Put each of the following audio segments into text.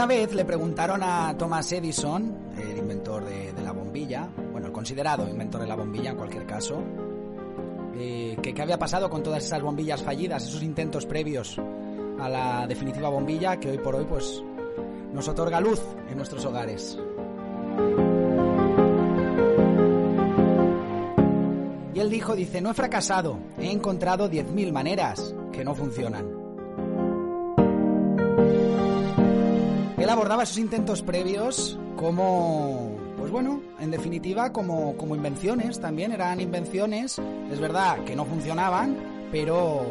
Una vez le preguntaron a Thomas Edison, el inventor de, la bombilla, bueno, el considerado inventor de la bombilla en cualquier caso, eh, que qué había pasado con todas esas bombillas fallidas, esos intentos previos a la definitiva bombilla que hoy por hoy pues nos otorga luz en nuestros hogares. Y él dijo, dice, no he fracasado, he encontrado 10.000 maneras que no funcionan. Él abordaba esos intentos previos como, pues bueno, en definitiva como, como invenciones también, eran invenciones, es verdad que no funcionaban, pero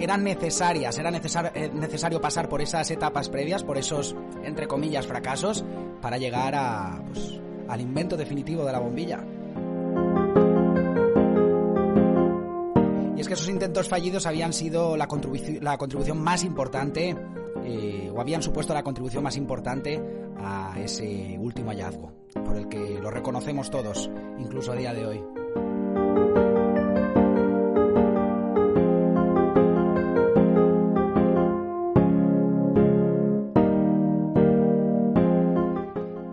eran necesarias, era necesar- eh, necesario pasar por esas etapas previas, por esos, entre comillas, fracasos, para llegar a, pues, al invento definitivo de la bombilla. Y es que esos intentos fallidos habían sido la, contribuci- la contribución más importante, eh, o habían supuesto la contribución más importante a ese último hallazgo, por el que lo reconocemos todos, incluso a día de hoy.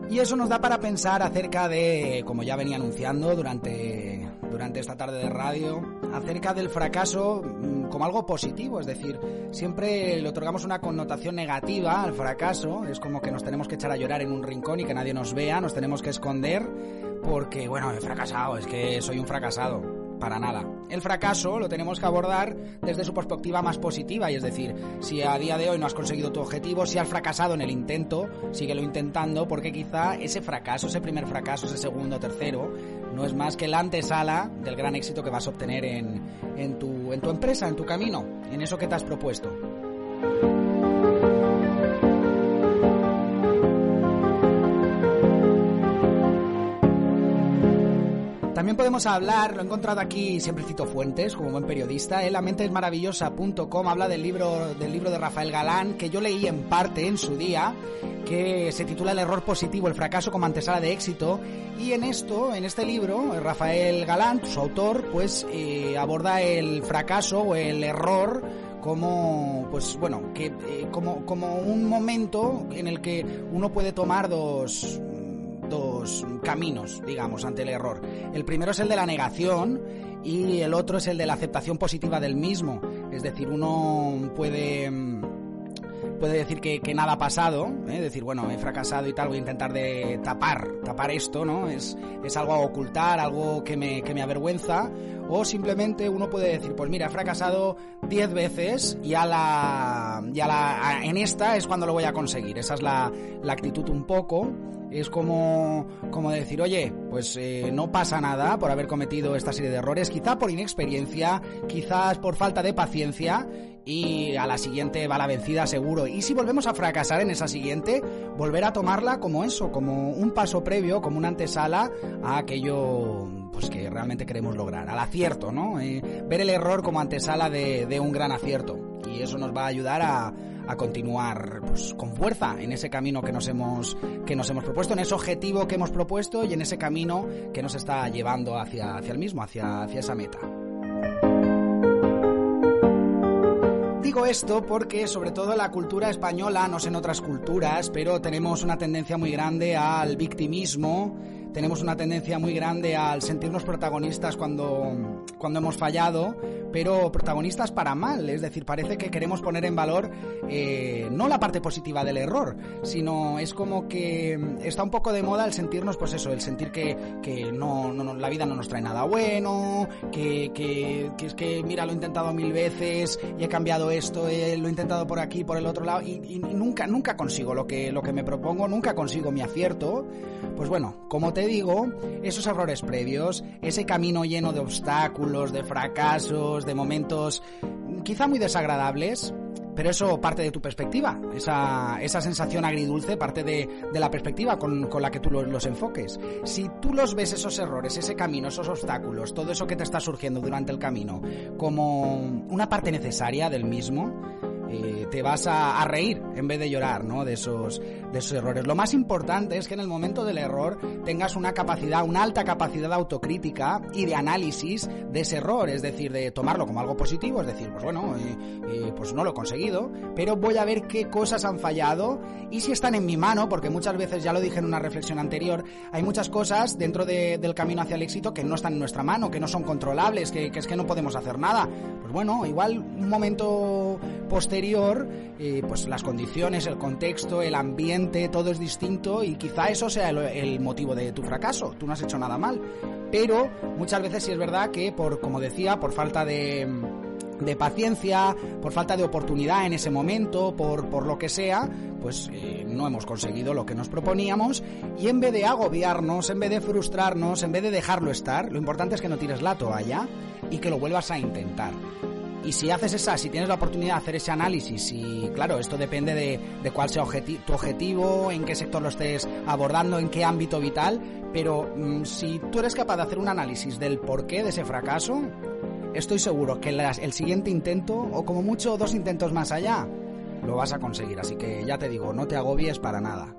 Y eso nos da para pensar acerca de, como ya venía anunciando durante, durante esta tarde de radio, acerca del fracaso como algo positivo, es decir, siempre le otorgamos una connotación negativa al fracaso, es como que nos tenemos que echar a llorar en un rincón y que nadie nos vea, nos tenemos que esconder porque, bueno, he fracasado, es que soy un fracasado. Para nada. El fracaso lo tenemos que abordar desde su perspectiva más positiva, y es decir, si a día de hoy no has conseguido tu objetivo, si has fracasado en el intento, síguelo intentando, porque quizá ese fracaso, ese primer fracaso, ese segundo, tercero, no es más que la antesala del gran éxito que vas a obtener en, en, tu, en tu empresa, en tu camino, en eso que te has propuesto. También podemos hablar, lo he encontrado aquí, siempre cito fuentes, como buen periodista, en la mentesmaravillosa.com habla del libro, del libro de Rafael Galán, que yo leí en parte en su día, que se titula El error positivo, el fracaso como antesala de éxito, y en esto, en este libro, Rafael Galán, su autor, pues eh, aborda el fracaso o el error como pues bueno que eh, como como un momento en el que uno puede tomar dos dos caminos, digamos, ante el error. El primero es el de la negación y el otro es el de la aceptación positiva del mismo. Es decir, uno puede mm, puede decir que, que nada ha pasado, ¿eh? decir, bueno, he fracasado y tal, voy a intentar de tapar, tapar esto, ¿no? Es, es algo a ocultar, algo que me, que me avergüenza, o simplemente uno puede decir, pues mira, he fracasado 10 veces y a la, y a la, a- en esta es cuando lo voy a conseguir. Esa es la, la actitud un poco. Es como, como decir, oye, pues eh, no pasa nada por haber cometido esta serie de errores, quizá por inexperiencia, quizás por falta de paciencia, y a la siguiente va la vencida seguro. Y si volvemos a fracasar en esa siguiente, volver a tomarla como eso, como un paso previo, como una antesala a aquello pues que realmente queremos lograr, al acierto, ¿no? Eh, ver el error como antesala de, de un gran acierto. Y eso nos va a ayudar a, a continuar pues, con fuerza en ese camino que nos hemos que nos hemos propuesto, en ese objetivo que hemos propuesto y en ese camino que nos está llevando hacia, hacia el mismo, hacia, hacia esa meta. Digo esto porque sobre todo la cultura española, no sé en otras culturas, pero tenemos una tendencia muy grande al victimismo, tenemos una tendencia muy grande al sentirnos protagonistas cuando, cuando hemos fallado, pero protagonistas para mal. Es decir, parece que queremos poner en valor eh, no la parte positiva del error, sino es como que está un poco de moda el sentirnos, pues eso, el sentir que, que no, no, la vida no nos trae nada bueno, que, que, que, es que, mira, lo he intentado mil veces y he cambiado esto, eh, lo he intentado por aquí, por el otro lado, y, y, nunca, nunca consigo lo que, lo que me propongo, nunca consigo mi acierto. Pues bueno, como te digo, esos errores previos, ese camino lleno de obstáculos, de fracasos, de momentos quizá muy desagradables, pero eso parte de tu perspectiva, esa, esa sensación agridulce parte de, de la perspectiva con, con, la que tú los, los, enfoques. Si tú los ves esos errores, ese camino, esos obstáculos, todo eso que te está surgiendo durante el camino, como una parte necesaria del mismo, eh, te vas a, reír en vez de llorar, ¿no? De esos, de esos errores. Lo más importante es que en el momento del error tengas una capacidad, una alta capacidad de autocrítica y de análisis de ese error, es decir, de tomarlo como algo positivo, es decir, pues bueno, eh, eh, pues no lo he conseguido, pero voy a ver qué cosas han fallado y si están en mi mano, porque muchas veces, ya lo dije en una reflexión anterior, hay muchas cosas dentro de, del camino hacia el éxito que no están en nuestra mano, que no son controlables, que, que es que no podemos hacer nada. Pues bueno, igual un momento posterior, eh, pues las condiciones, el contexto, el ambiente, todo es distinto y quizá eso sea el, motivo de tu fracaso. Tú no has hecho nada mal. Pero muchas veces sí es verdad que por, como decía, por falta de, de paciencia, por falta de oportunidad en ese momento, por, por lo que sea, pues eh, no hemos conseguido lo que nos proponíamos y en vez de agobiarnos, en vez de frustrarnos, en vez de dejarlo estar, lo importante es que no tires la toalla y que lo vuelvas a intentar. Y si haces esa, si tienes la oportunidad de hacer ese análisis, y claro, esto depende de, de cuál sea tu objetivo, en qué sector lo estés abordando, en qué ámbito vital, pero mmm, si tú eres capaz de hacer un análisis del porqué de ese fracaso, estoy seguro que el siguiente intento, o como mucho dos intentos más allá, lo vas a conseguir. Así que ya te digo, no te agobies para nada.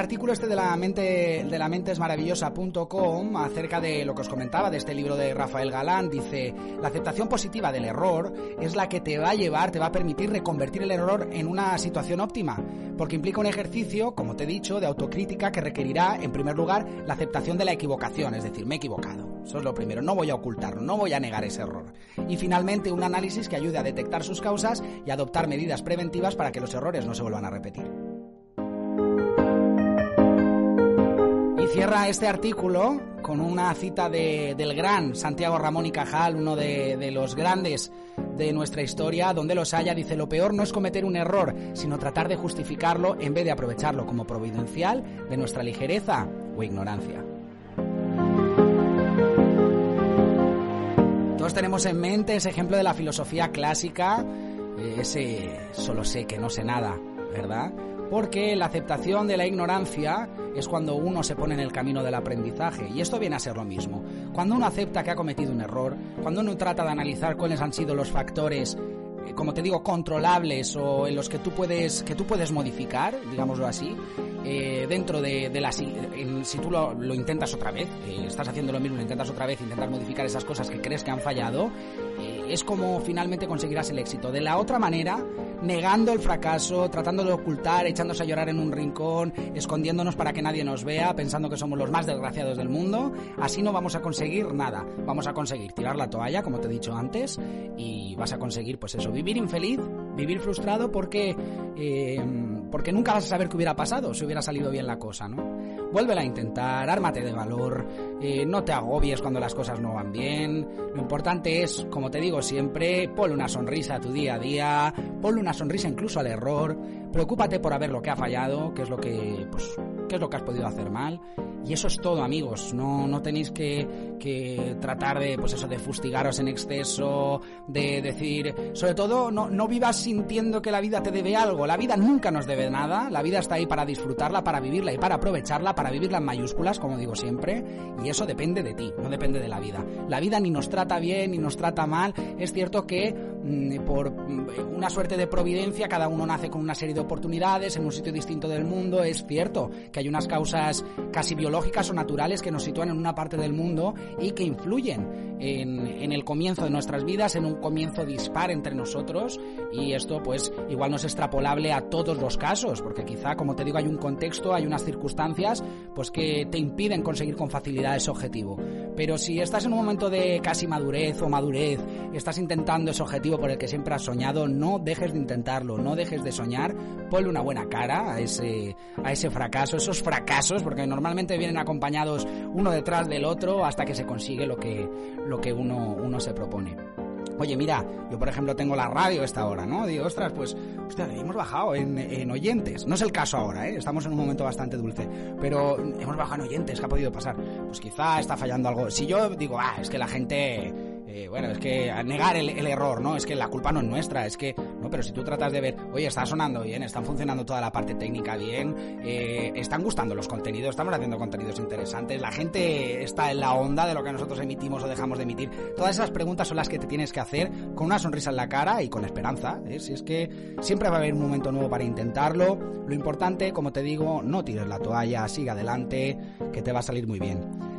Artículo este de la mente de la mentesmaravillosa.com acerca de lo que os comentaba de este libro de Rafael Galán, dice, la aceptación positiva del error es la que te va a llevar, te va a permitir reconvertir el error en una situación óptima, porque implica un ejercicio, como te he dicho, de autocrítica que requerirá, en primer lugar, la aceptación de la equivocación, es decir, me he equivocado. Eso es lo primero, no voy a ocultarlo, no voy a negar ese error. Y finalmente, un análisis que ayude a detectar sus causas y adoptar medidas preventivas para que los errores no se vuelvan a repetir. Cierra este artículo con una cita de, del gran Santiago Ramón y Cajal, uno de, de, los grandes de nuestra historia, donde los haya, dice, lo peor no es cometer un error, sino tratar de justificarlo en vez de aprovecharlo como providencial de nuestra ligereza o ignorancia. Todos tenemos en mente ese ejemplo de la filosofía clásica, ese solo sé que no sé nada, ¿verdad? Porque la aceptación de la ignorancia es cuando uno se pone en el camino del aprendizaje y esto viene a ser lo mismo. Cuando uno acepta que ha cometido un error, cuando uno trata de analizar cuáles han sido los factores como te digo, controlables o en los que tú puedes, que tú puedes modificar, digámoslo así, eh, dentro de, de la... En, si tú lo, lo, intentas otra vez, eh, estás haciendo lo mismo, lo intentas otra vez, intentar modificar esas cosas que crees que han fallado, eh, es como finalmente conseguirás el éxito. De la otra manera, negando el fracaso, tratando de ocultar, echándose a llorar en un rincón, escondiéndonos para que nadie nos vea, pensando que somos los más desgraciados del mundo, así no vamos a conseguir nada. Vamos a conseguir tirar la toalla, como te he dicho antes, y vas a conseguir, pues eso, vivir infeliz, vivir frustrado porque, eh, porque nunca vas a saber qué hubiera pasado si hubiera salido bien la cosa, ¿no? Vuélvela a intentar, ármate de valor, eh, no te agobies cuando las cosas no van bien. Lo importante es, como te digo siempre, ponle una sonrisa a tu día a día, ponle una sonrisa incluso al error, preocúpate por ver lo que ha fallado, qué es lo que, pues, qué es lo que has podido hacer mal. Y eso es todo, amigos. No, no tenéis que, que tratar de, pues eso, de fustigaros en exceso, de decir, sobre todo, no, no vivas sintiendo que la vida te debe algo. La vida nunca nos debe nada. La vida está ahí para disfrutarla, para vivirla y para aprovecharla, para vivirla en mayúsculas, como digo siempre. Y eso depende de ti, no depende de la vida. La vida ni nos trata bien ni nos trata mal. Es cierto que mmm, por una suerte de providencia cada uno nace con una serie de oportunidades en un sitio distinto del mundo. Es cierto que hay unas causas casi biológicas o naturales que nos sitúan en una parte del mundo y que influyen en, en el comienzo de nuestras vidas, en un comienzo dispar entre nosotros y esto pues igual no es extrapolable a todos los casos, porque quizá, como te digo, hay un contexto, hay unas circunstancias pues que te impiden conseguir con facilidad ese objetivo. Pero si estás en un momento de casi madurez o madurez, estás intentando ese objetivo por el que siempre has soñado, no dejes de intentarlo, no dejes de soñar, ponle una buena cara a ese, a ese fracaso, esos fracasos, porque normalmente vienen acompañados uno detrás del otro hasta que se consigue lo que, lo que uno, uno se propone. Oye, mira, yo por ejemplo tengo la radio esta hora, ¿no? Digo, ostras, pues, hostia, hemos bajado en, en, oyentes. No es el caso ahora, ¿eh? Estamos en un momento bastante dulce. Pero hemos bajado en oyentes, ¿qué ha podido pasar? Pues quizá está fallando algo. Si yo digo, ah, es que la gente eh, bueno, es que negar el, error, ¿no? Es que la culpa no es nuestra, es que, no, pero si tú tratas de ver, oye, está sonando bien, están funcionando toda la parte técnica bien, eh, están gustando los contenidos, estamos haciendo contenidos interesantes, la gente está en la onda de lo que nosotros emitimos o dejamos de emitir. Todas esas preguntas son las que te tienes que hacer con una sonrisa en la cara y con esperanza. ¿eh? Si es que siempre va a haber un momento nuevo para intentarlo. Lo importante, como te digo, no tires la toalla, sigue adelante, que te va a salir muy bien.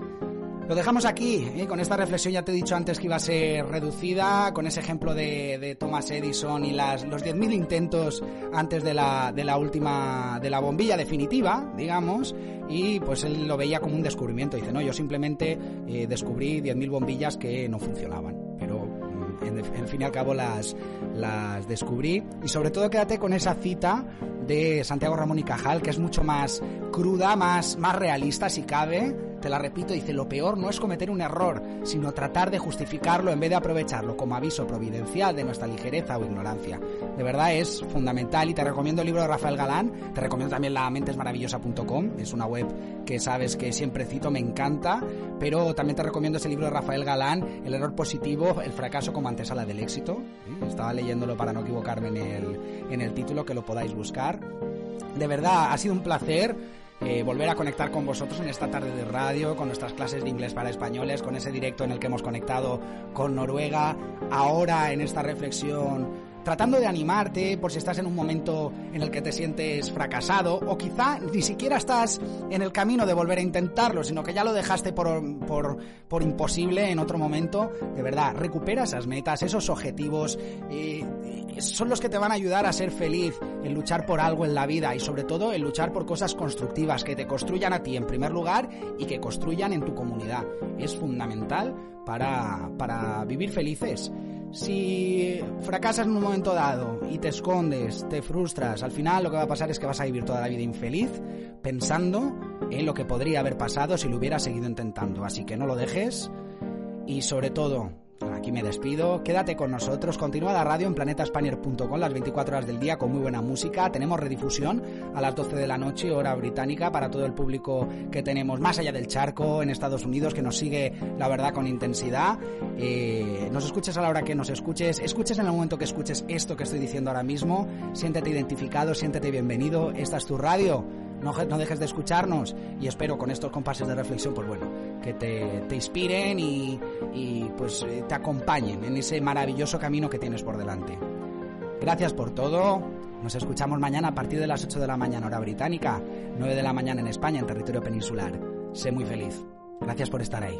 Lo dejamos aquí, ¿eh? con esta reflexión ya te he dicho antes que iba a ser reducida, con ese ejemplo de, Thomas Edison y las, los 10.000 intentos antes de la, de la última, de la bombilla definitiva, digamos, y pues él lo veía como un descubrimiento. Dice, no, yo simplemente eh, descubrí 10.000 bombillas que no funcionaban, pero mm, en, en, fin y al cabo las, las descubrí. Y sobre todo quédate con esa cita de Santiago Ramón y Cajal, que es mucho más cruda, más, más realista si cabe te la repito, dice, lo peor no es cometer un error, sino tratar de justificarlo en vez de aprovecharlo como aviso providencial de nuestra ligereza o ignorancia. De verdad es fundamental y te recomiendo el libro de Rafael Galán, te recomiendo también la mentesmaravillosa.com, es una web que sabes que siempre cito, me encanta, pero también te recomiendo ese libro de Rafael Galán, El error positivo, el fracaso como antesala del éxito. Estaba leyéndolo para no equivocarme en el, en el título, que lo podáis buscar. De verdad, ha sido un placer eh, volver a conectar con vosotros en esta tarde de radio, con nuestras clases de inglés para españoles, con ese directo en el que hemos conectado con Noruega, ahora en esta reflexión tratando de animarte por si estás en un momento en el que te sientes fracasado o quizá ni siquiera estás en el camino de volver a intentarlo, sino que ya lo dejaste por, por, por imposible en otro momento. De verdad, recupera esas metas, esos objetivos, eh, son los que te van a ayudar a ser feliz, en luchar por algo en la vida y sobre todo en luchar por cosas constructivas que te construyan a ti en primer lugar y que construyan en tu comunidad. Es fundamental para, para vivir felices. Si fracasas en un momento dado y te escondes, te frustras, al final lo que va a pasar es que vas a vivir toda la vida infeliz pensando en lo que podría haber pasado si lo hubieras seguido intentando. Así que no lo dejes y sobre todo Aquí me despido. Quédate con nosotros. Continúa la radio en planetaspanier.com las 24 horas del día con muy buena música. Tenemos redifusión a las 12 de la noche, hora británica, para todo el público que tenemos más allá del charco en Estados Unidos, que nos sigue, la verdad, con intensidad. Eh, nos escuches a la hora que nos escuches. Escuches en el momento que escuches esto que estoy diciendo ahora mismo. Siéntete identificado, siéntete bienvenido. Esta es tu radio no, dejes de escucharnos y espero con estos compases de reflexión, pues bueno, que te, te inspiren y, y, pues eh, te acompañen en ese maravilloso camino que tienes por delante. Gracias por todo. Nos escuchamos mañana a partir de las 8 de la mañana hora británica, 9 de la mañana en España, en territorio peninsular. Sé muy feliz. Gracias por estar ahí.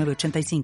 85